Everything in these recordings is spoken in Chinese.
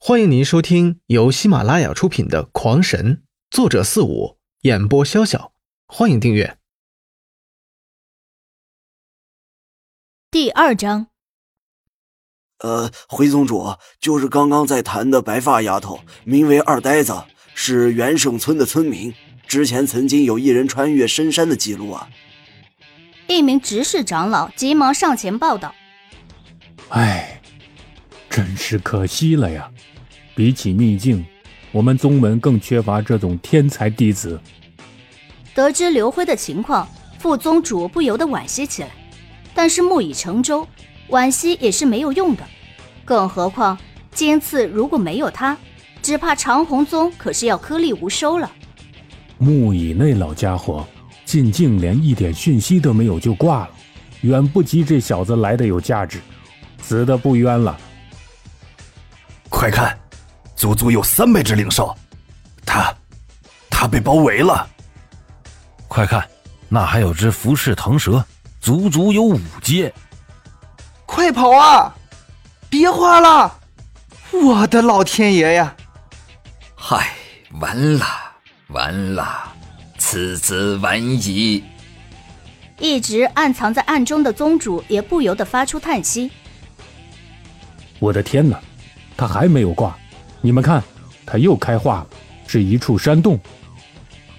欢迎您收听由喜马拉雅出品的《狂神》，作者四五，演播潇潇。欢迎订阅。第二章，呃，回宗主，就是刚刚在谈的白发丫头，名为二呆子，是元圣村的村民。之前曾经有一人穿越深山的记录啊。一名执事长老急忙上前报道：“唉，真是可惜了呀！比起秘境，我们宗门更缺乏这种天才弟子。”得知刘辉的情况，副宗主不由得惋惜起来。但是木已成舟，惋惜也是没有用的。更何况今次如果没有他，只怕长虹宗可是要颗粒无收了。木已那老家伙。进境连一点讯息都没有就挂了，远不及这小子来的有价值，死的不冤了。快看，足足有三百只灵兽，他，他被包围了。快看，那还有只浮世腾蛇，足足有五阶。快跑啊！别花了！我的老天爷呀！嗨，完了，完了！此子完矣。一直暗藏在暗中的宗主也不由得发出叹息：“我的天哪，他还没有挂！你们看，他又开化了，是一处山洞。”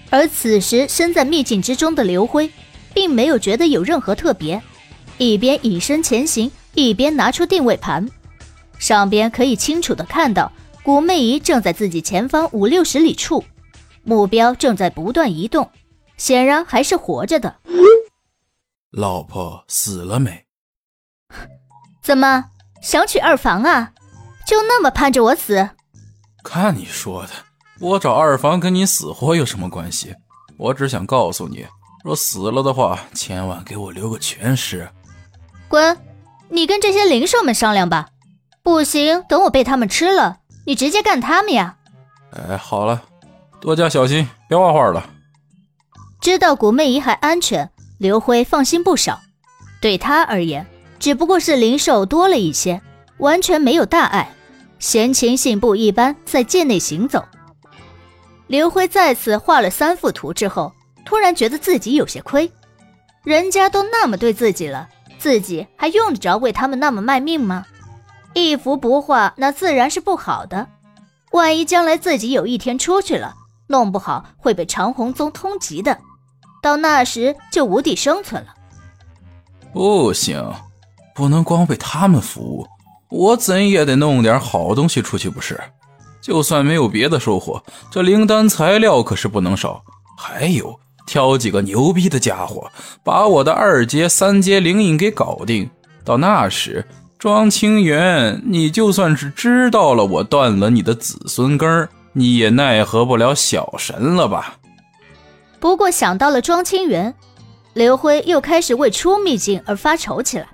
而此时身在秘境之中的刘辉，并没有觉得有任何特别，一边以身前行，一边拿出定位盘，上边可以清楚的看到古媚仪正在自己前方五六十里处。目标正在不断移动，显然还是活着的。老婆死了没？怎么想娶二房啊？就那么盼着我死？看你说的，我找二房跟你死活有什么关系？我只想告诉你，若死了的话，千万给我留个全尸。滚！你跟这些灵兽们商量吧。不行，等我被他们吃了，你直接干他们呀。哎，好了。多加小心，别画画了。知道古媚仪还安全，刘辉放心不少。对他而言，只不过是灵兽多了一些，完全没有大碍，闲情信步一般在界内行走。刘辉再次画了三幅图之后，突然觉得自己有些亏。人家都那么对自己了，自己还用得着为他们那么卖命吗？一幅不画，那自然是不好的。万一将来自己有一天出去了，弄不好会被长虹宗通缉的，到那时就无地生存了。不行，不能光为他们服务，我怎也得弄点好东西出去不是？就算没有别的收获，这灵丹材料可是不能少。还有，挑几个牛逼的家伙，把我的二阶、三阶灵印给搞定。到那时，庄清源，你就算是知道了我断了你的子孙根。你也奈何不了小神了吧？不过想到了庄清源，刘辉又开始为出秘境而发愁起来。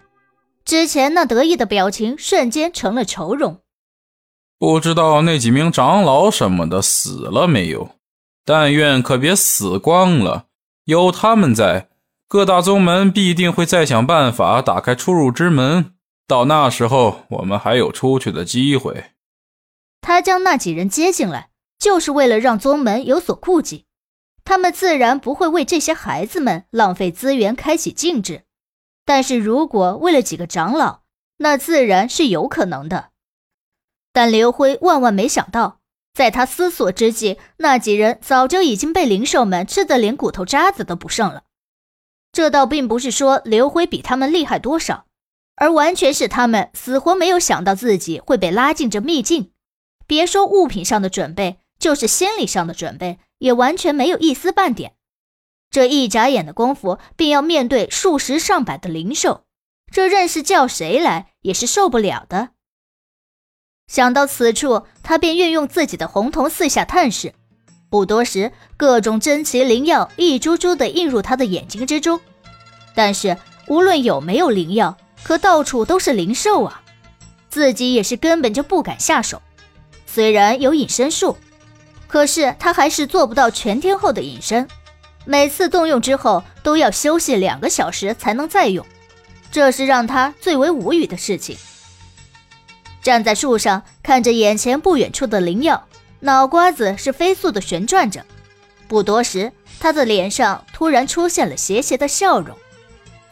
之前那得意的表情瞬间成了愁容。不知道那几名长老什么的死了没有？但愿可别死光了。有他们在，各大宗门必定会再想办法打开出入之门。到那时候，我们还有出去的机会。他将那几人接进来，就是为了让宗门有所顾忌。他们自然不会为这些孩子们浪费资源开启禁制，但是如果为了几个长老，那自然是有可能的。但刘辉万万没想到，在他思索之际，那几人早就已经被灵兽们吃得连骨头渣子都不剩了。这倒并不是说刘辉比他们厉害多少，而完全是他们死活没有想到自己会被拉进这秘境。别说物品上的准备，就是心理上的准备，也完全没有一丝半点。这一眨眼的功夫，便要面对数十上百的灵兽，这任是叫谁来也是受不了的。想到此处，他便运用自己的红瞳四下探视。不多时，各种珍奇灵药一株株的映入他的眼睛之中。但是无论有没有灵药，可到处都是灵兽啊，自己也是根本就不敢下手。虽然有隐身术，可是他还是做不到全天候的隐身。每次动用之后，都要休息两个小时才能再用，这是让他最为无语的事情。站在树上看着眼前不远处的灵药，脑瓜子是飞速的旋转着。不多时，他的脸上突然出现了邪邪的笑容，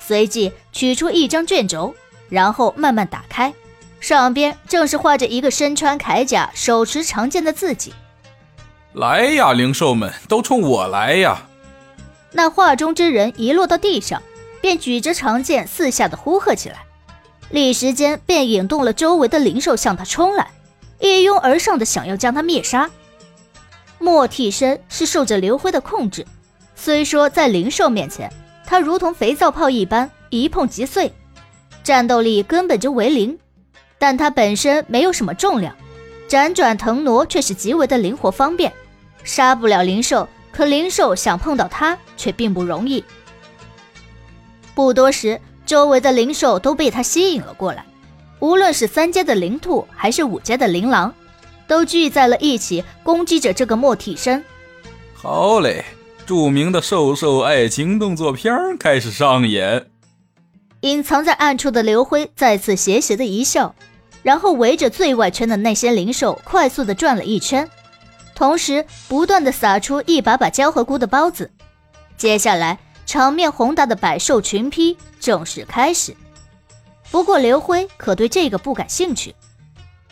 随即取出一张卷轴，然后慢慢打开，上边正是画着一个身穿铠甲、手持长剑的自己。来呀，灵兽们，都冲我来呀！那画中之人一落到地上，便举着长剑四下的呼喝起来，立时间便引动了周围的灵兽向他冲来，一拥而上的想要将他灭杀。莫替身是受着刘辉的控制，虽说在灵兽面前，他如同肥皂泡一般一碰即碎，战斗力根本就为零，但他本身没有什么重量，辗转腾挪却是极为的灵活方便，杀不了灵兽。可灵兽想碰到它却并不容易。不多时，周围的灵兽都被他吸引了过来，无论是三阶的灵兔还是五阶的灵狼，都聚在了一起攻击着这个莫替身。好嘞，著名的兽兽爱情动作片开始上演。隐藏在暗处的刘辉再次邪邪的一笑，然后围着最外圈的那些灵兽快速的转了一圈。同时，不断的撒出一把把焦和菇的包子。接下来，场面宏大的百兽群批正式开始。不过，刘辉可对这个不感兴趣，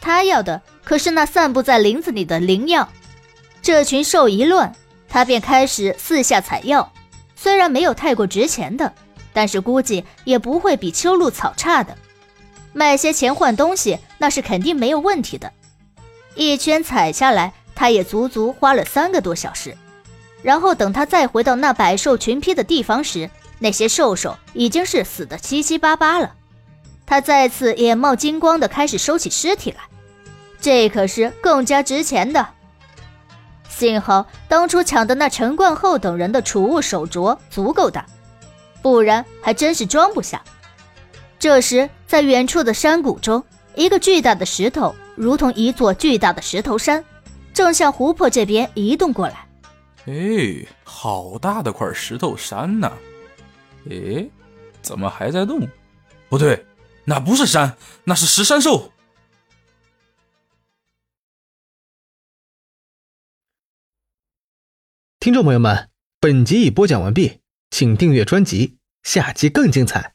他要的可是那散布在林子里的灵药。这群兽一乱，他便开始四下采药。虽然没有太过值钱的，但是估计也不会比秋露草差的。卖些钱换东西，那是肯定没有问题的。一圈采下来。他也足足花了三个多小时，然后等他再回到那百兽群批的地方时，那些兽兽已经是死的七七八八了。他再次眼冒金光的开始收起尸体来，这可是更加值钱的。幸好当初抢的那陈冠厚等人的储物手镯足够大，不然还真是装不下。这时，在远处的山谷中，一个巨大的石头如同一座巨大的石头山。正向湖泊这边移动过来。哎，好大的块石头山呐！哎，怎么还在动？不对，那不是山，那是石山兽。听众朋友们，本集已播讲完毕，请订阅专辑，下集更精彩。